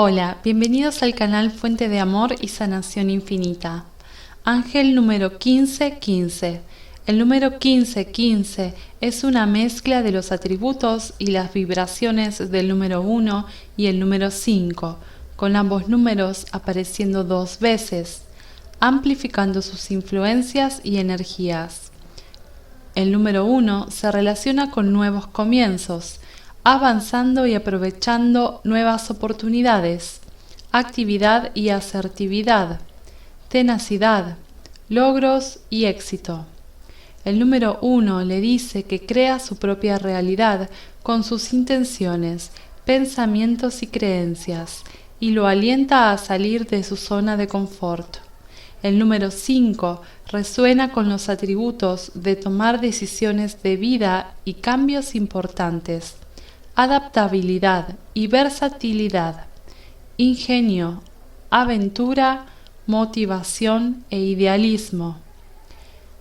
Hola, bienvenidos al canal Fuente de Amor y Sanación Infinita. Ángel número 1515. El número 1515 es una mezcla de los atributos y las vibraciones del número 1 y el número 5, con ambos números apareciendo dos veces, amplificando sus influencias y energías. El número 1 se relaciona con nuevos comienzos, avanzando y aprovechando nuevas oportunidades, actividad y asertividad, tenacidad, logros y éxito. El número uno le dice que crea su propia realidad con sus intenciones, pensamientos y creencias, y lo alienta a salir de su zona de confort. El número 5 resuena con los atributos de tomar decisiones de vida y cambios importantes adaptabilidad y versatilidad, ingenio, aventura, motivación e idealismo.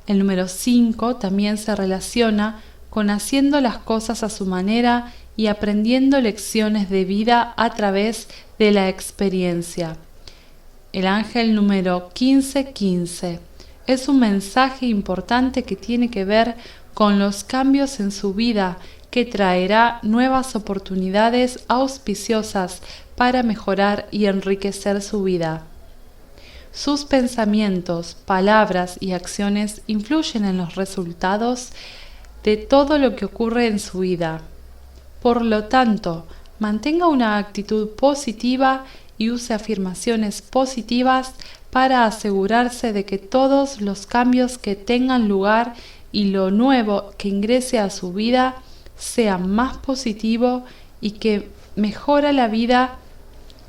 El número 5 también se relaciona con haciendo las cosas a su manera y aprendiendo lecciones de vida a través de la experiencia. El ángel número 1515 es un mensaje importante que tiene que ver con los cambios en su vida que traerá nuevas oportunidades auspiciosas para mejorar y enriquecer su vida. Sus pensamientos, palabras y acciones influyen en los resultados de todo lo que ocurre en su vida. Por lo tanto, mantenga una actitud positiva y use afirmaciones positivas para asegurarse de que todos los cambios que tengan lugar y lo nuevo que ingrese a su vida sea más positivo y que mejora la vida,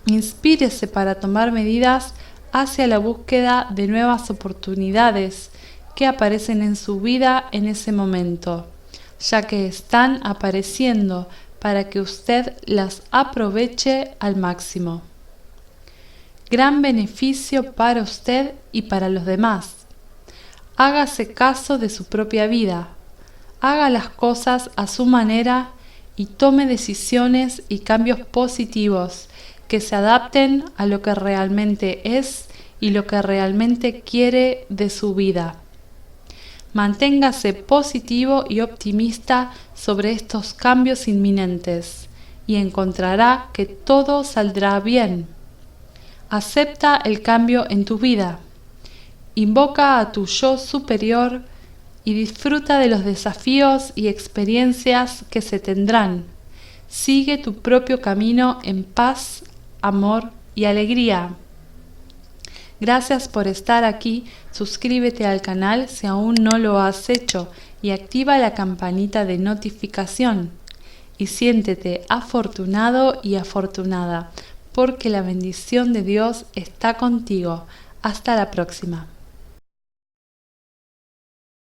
inspírese para tomar medidas hacia la búsqueda de nuevas oportunidades que aparecen en su vida en ese momento, ya que están apareciendo para que usted las aproveche al máximo. Gran beneficio para usted y para los demás. Hágase caso de su propia vida, haga las cosas a su manera y tome decisiones y cambios positivos que se adapten a lo que realmente es y lo que realmente quiere de su vida. Manténgase positivo y optimista sobre estos cambios inminentes y encontrará que todo saldrá bien. Acepta el cambio en tu vida. Invoca a tu yo superior y disfruta de los desafíos y experiencias que se tendrán. Sigue tu propio camino en paz, amor y alegría. Gracias por estar aquí, suscríbete al canal si aún no lo has hecho y activa la campanita de notificación. Y siéntete afortunado y afortunada, porque la bendición de Dios está contigo. Hasta la próxima.